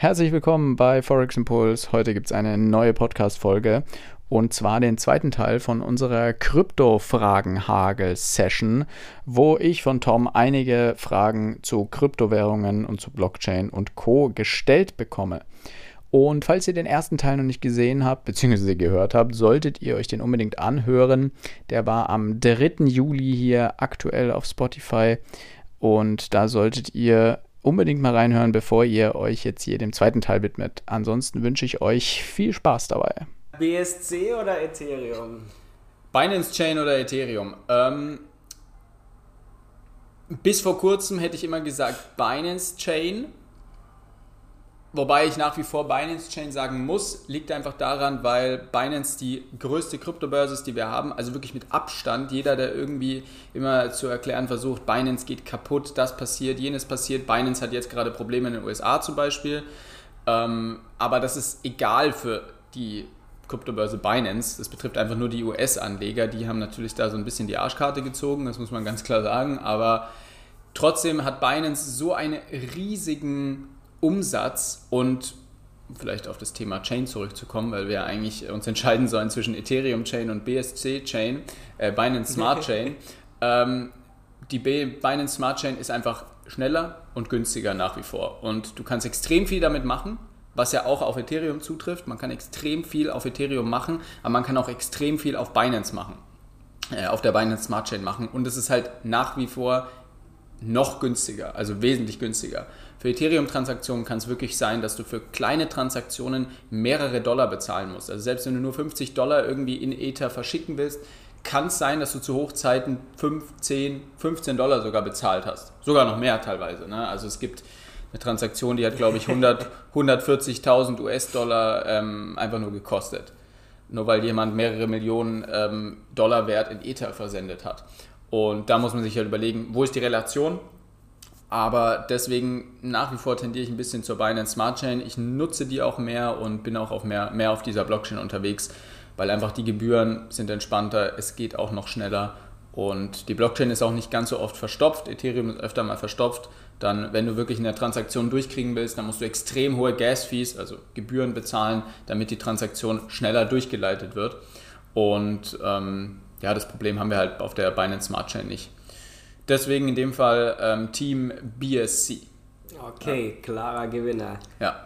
Herzlich willkommen bei Forex Impulse. Heute gibt es eine neue Podcast-Folge und zwar den zweiten Teil von unserer Krypto-Fragen-Hagel-Session, wo ich von Tom einige Fragen zu Kryptowährungen und zu Blockchain und Co. gestellt bekomme. Und falls ihr den ersten Teil noch nicht gesehen habt, beziehungsweise gehört habt, solltet ihr euch den unbedingt anhören. Der war am 3. Juli hier aktuell auf Spotify. Und da solltet ihr unbedingt mal reinhören, bevor ihr euch jetzt hier dem zweiten Teil widmet. Ansonsten wünsche ich euch viel Spaß dabei. BSC oder Ethereum? Binance Chain oder Ethereum? Ähm, bis vor kurzem hätte ich immer gesagt Binance Chain Wobei ich nach wie vor Binance Chain sagen muss, liegt einfach daran, weil Binance die größte Kryptobörse ist, die wir haben. Also wirklich mit Abstand. Jeder, der irgendwie immer zu erklären versucht, Binance geht kaputt, das passiert, jenes passiert. Binance hat jetzt gerade Probleme in den USA zum Beispiel. Ähm, aber das ist egal für die Kryptobörse Binance. Das betrifft einfach nur die US-Anleger. Die haben natürlich da so ein bisschen die Arschkarte gezogen, das muss man ganz klar sagen. Aber trotzdem hat Binance so einen riesigen Umsatz und vielleicht auf das Thema Chain zurückzukommen, weil wir eigentlich uns entscheiden sollen zwischen Ethereum Chain und BSC Chain, äh, Binance Smart Chain. ähm, die Binance Smart Chain ist einfach schneller und günstiger nach wie vor. Und du kannst extrem viel damit machen, was ja auch auf Ethereum zutrifft. Man kann extrem viel auf Ethereum machen, aber man kann auch extrem viel auf Binance machen, äh, auf der Binance Smart Chain machen. Und es ist halt nach wie vor noch günstiger, also wesentlich günstiger. Für Ethereum-Transaktionen kann es wirklich sein, dass du für kleine Transaktionen mehrere Dollar bezahlen musst. Also selbst wenn du nur 50 Dollar irgendwie in Ether verschicken willst, kann es sein, dass du zu Hochzeiten 5, 10, 15 Dollar sogar bezahlt hast. Sogar noch mehr teilweise. Ne? Also es gibt eine Transaktion, die hat, glaube ich, 140.000 US-Dollar ähm, einfach nur gekostet. Nur weil jemand mehrere Millionen ähm, Dollar Wert in Ether versendet hat. Und da muss man sich halt überlegen, wo ist die Relation? Aber deswegen nach wie vor tendiere ich ein bisschen zur Binance Smart Chain. Ich nutze die auch mehr und bin auch auf mehr, mehr auf dieser Blockchain unterwegs, weil einfach die Gebühren sind entspannter, es geht auch noch schneller und die Blockchain ist auch nicht ganz so oft verstopft. Ethereum ist öfter mal verstopft. Dann, wenn du wirklich eine Transaktion durchkriegen willst, dann musst du extrem hohe Gas-Fees, also Gebühren bezahlen, damit die Transaktion schneller durchgeleitet wird. Und ähm, ja, das Problem haben wir halt auf der Binance Smart Chain nicht. Deswegen in dem Fall ähm, Team BSC. Okay, ja. klarer Gewinner. Ja.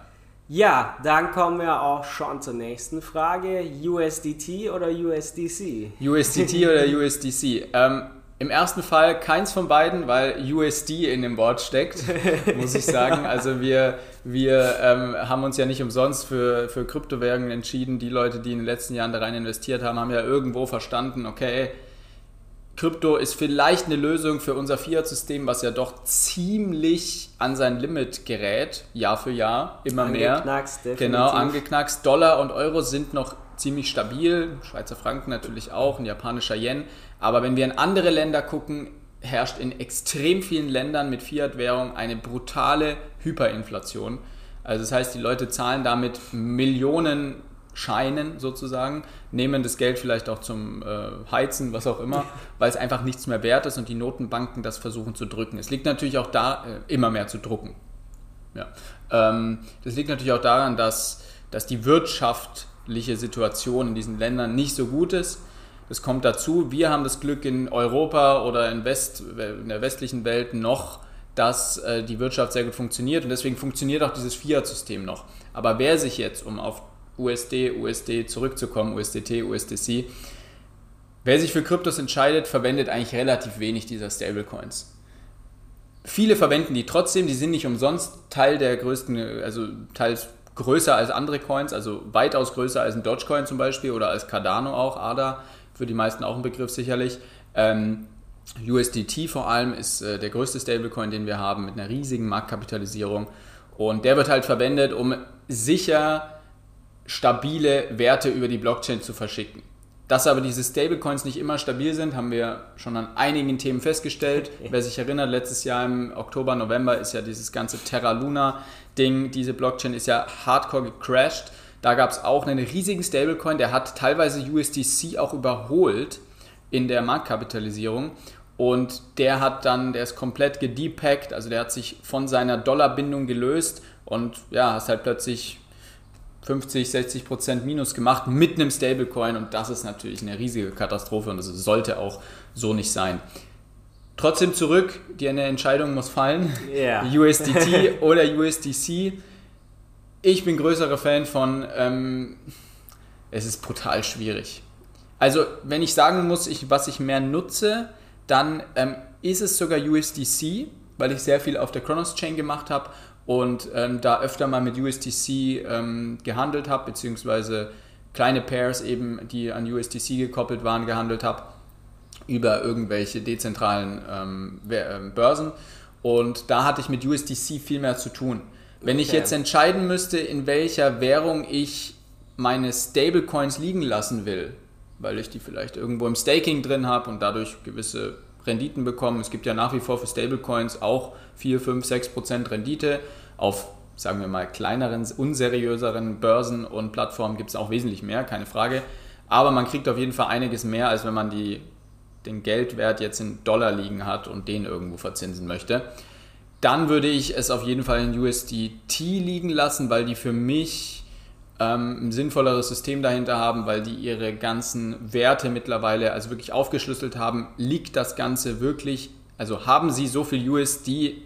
Ja, dann kommen wir auch schon zur nächsten Frage. USDT oder USDC? USDT oder USDC? Ähm, Im ersten Fall keins von beiden, weil USD in dem Wort steckt, muss ich sagen. Also wir, wir ähm, haben uns ja nicht umsonst für, für Kryptowährungen entschieden. Die Leute, die in den letzten Jahren da rein investiert haben, haben ja irgendwo verstanden, okay, Krypto ist vielleicht eine Lösung für unser Fiat-System, was ja doch ziemlich an sein Limit gerät, Jahr für Jahr, immer mehr. Angeknackst, definitiv. Genau, angeknackst. Dollar und Euro sind noch ziemlich stabil, Schweizer Franken natürlich auch, ein japanischer Yen. Aber wenn wir in andere Länder gucken, herrscht in extrem vielen Ländern mit Fiat-Währung eine brutale Hyperinflation. Also das heißt, die Leute zahlen damit Millionen Scheinen sozusagen, nehmen das Geld vielleicht auch zum äh, Heizen, was auch immer, weil es einfach nichts mehr wert ist und die Notenbanken das versuchen zu drücken. Es liegt natürlich auch da, äh, immer mehr zu drucken. Ja. Ähm, das liegt natürlich auch daran, dass, dass die wirtschaftliche Situation in diesen Ländern nicht so gut ist. Das kommt dazu. Wir haben das Glück in Europa oder in, West, in der westlichen Welt noch, dass äh, die Wirtschaft sehr gut funktioniert und deswegen funktioniert auch dieses Fiat-System noch. Aber wer sich jetzt, um auf USD, USD zurückzukommen, USDT, USDC. Wer sich für Kryptos entscheidet, verwendet eigentlich relativ wenig dieser Stablecoins. Viele verwenden die trotzdem, die sind nicht umsonst Teil der größten, also teils größer als andere Coins, also weitaus größer als ein Dogecoin zum Beispiel oder als Cardano auch, ADA, für die meisten auch ein Begriff sicherlich. Ähm, USDT vor allem ist äh, der größte Stablecoin, den wir haben, mit einer riesigen Marktkapitalisierung. Und der wird halt verwendet, um sicher stabile Werte über die Blockchain zu verschicken. Dass aber diese Stablecoins nicht immer stabil sind, haben wir schon an einigen Themen festgestellt. Wer sich erinnert, letztes Jahr im Oktober, November ist ja dieses ganze Terra Luna Ding, diese Blockchain ist ja hardcore gecrashed. Da gab es auch einen riesigen Stablecoin, der hat teilweise USDC auch überholt in der Marktkapitalisierung. Und der hat dann, der ist komplett gedepackt, also der hat sich von seiner Dollarbindung gelöst und ja, hast halt plötzlich 50, 60 Prozent Minus gemacht mit einem Stablecoin und das ist natürlich eine riesige Katastrophe und das sollte auch so nicht sein. Trotzdem zurück, die eine Entscheidung muss fallen. Yeah. USDT oder USDC. Ich bin größerer Fan von, ähm, es ist brutal schwierig. Also, wenn ich sagen muss, ich, was ich mehr nutze, dann ähm, ist es sogar USDC, weil ich sehr viel auf der Kronos Chain gemacht habe und ähm, da öfter mal mit USDC ähm, gehandelt habe, beziehungsweise kleine Pairs eben, die an USDC gekoppelt waren, gehandelt habe über irgendwelche dezentralen ähm, ähm Börsen. Und da hatte ich mit USDC viel mehr zu tun. Wenn okay. ich jetzt entscheiden müsste, in welcher Währung ich meine Stablecoins liegen lassen will, weil ich die vielleicht irgendwo im Staking drin habe und dadurch gewisse Renditen bekomme. Es gibt ja nach wie vor für Stablecoins auch 4, 5, 6 Prozent Rendite. Auf, sagen wir mal, kleineren, unseriöseren Börsen und Plattformen gibt es auch wesentlich mehr, keine Frage. Aber man kriegt auf jeden Fall einiges mehr, als wenn man die, den Geldwert jetzt in Dollar liegen hat und den irgendwo verzinsen möchte. Dann würde ich es auf jeden Fall in USDT liegen lassen, weil die für mich ähm, ein sinnvolleres System dahinter haben, weil die ihre ganzen Werte mittlerweile also wirklich aufgeschlüsselt haben. Liegt das Ganze wirklich, also haben sie so viel USD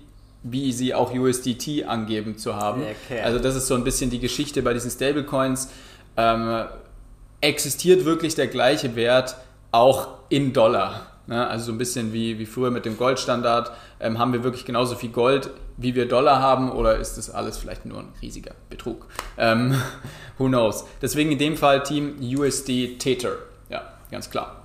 wie sie auch USDT angeben zu haben. Okay. Also das ist so ein bisschen die Geschichte bei diesen Stablecoins. Ähm, existiert wirklich der gleiche Wert auch in Dollar? Ne? Also so ein bisschen wie, wie früher mit dem Goldstandard. Ähm, haben wir wirklich genauso viel Gold, wie wir Dollar haben oder ist das alles vielleicht nur ein riesiger Betrug? Ähm, who knows? Deswegen in dem Fall Team USD Tether. Ja, ganz klar.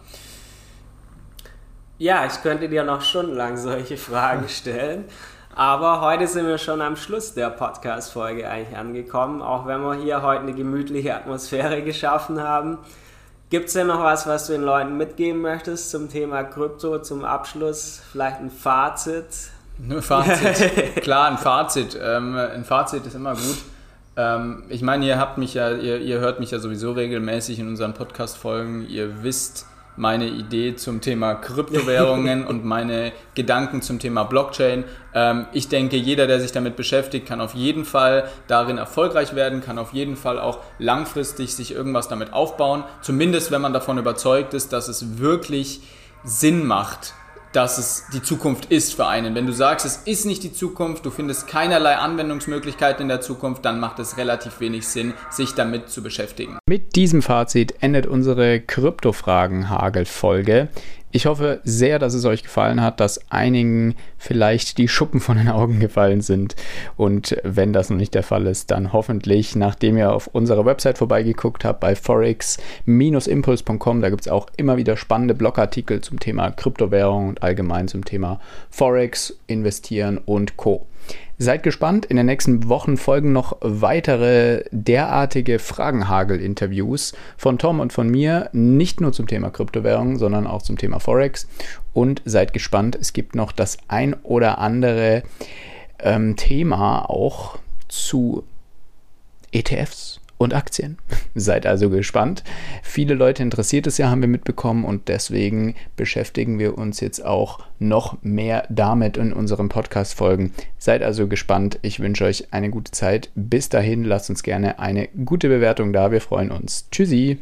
Ja, ich könnte dir noch stundenlang solche Fragen stellen. Aber heute sind wir schon am Schluss der Podcast-Folge eigentlich angekommen, auch wenn wir hier heute eine gemütliche Atmosphäre geschaffen haben. Gibt es denn noch was, was du den Leuten mitgeben möchtest zum Thema Krypto, zum Abschluss? Vielleicht ein Fazit? Ein Fazit. Klar, ein Fazit. Ähm, ein Fazit ist immer gut. Ähm, ich meine, ihr habt mich ja, ihr, ihr hört mich ja sowieso regelmäßig in unseren Podcast-Folgen. Ihr wisst, meine Idee zum Thema Kryptowährungen und meine Gedanken zum Thema Blockchain. Ähm, ich denke, jeder, der sich damit beschäftigt, kann auf jeden Fall darin erfolgreich werden, kann auf jeden Fall auch langfristig sich irgendwas damit aufbauen. Zumindest, wenn man davon überzeugt ist, dass es wirklich Sinn macht, dass es die Zukunft ist für einen. Wenn du sagst, es ist nicht die Zukunft, du findest keinerlei Anwendungsmöglichkeiten in der Zukunft, dann macht es relativ wenig Sinn, sich damit zu beschäftigen. Mit diesem Fazit endet unsere Kryptofragen-Hagel-Folge. Ich hoffe sehr, dass es euch gefallen hat, dass einigen vielleicht die Schuppen von den Augen gefallen sind. Und wenn das noch nicht der Fall ist, dann hoffentlich, nachdem ihr auf unserer Website vorbeigeguckt habt, bei forex-impuls.com, da gibt es auch immer wieder spannende Blogartikel zum Thema Kryptowährung und allgemein zum Thema Forex, Investieren und Co. Seid gespannt, in den nächsten Wochen folgen noch weitere derartige Fragenhagel-Interviews von Tom und von mir, nicht nur zum Thema Kryptowährung, sondern auch zum Thema Forex. Und seid gespannt, es gibt noch das ein oder andere ähm, Thema auch zu ETFs und Aktien. Seid also gespannt. Viele Leute interessiert es ja, haben wir mitbekommen und deswegen beschäftigen wir uns jetzt auch noch mehr damit in unseren Podcast-Folgen. Seid also gespannt. Ich wünsche euch eine gute Zeit. Bis dahin, lasst uns gerne eine gute Bewertung da. Wir freuen uns. Tschüssi.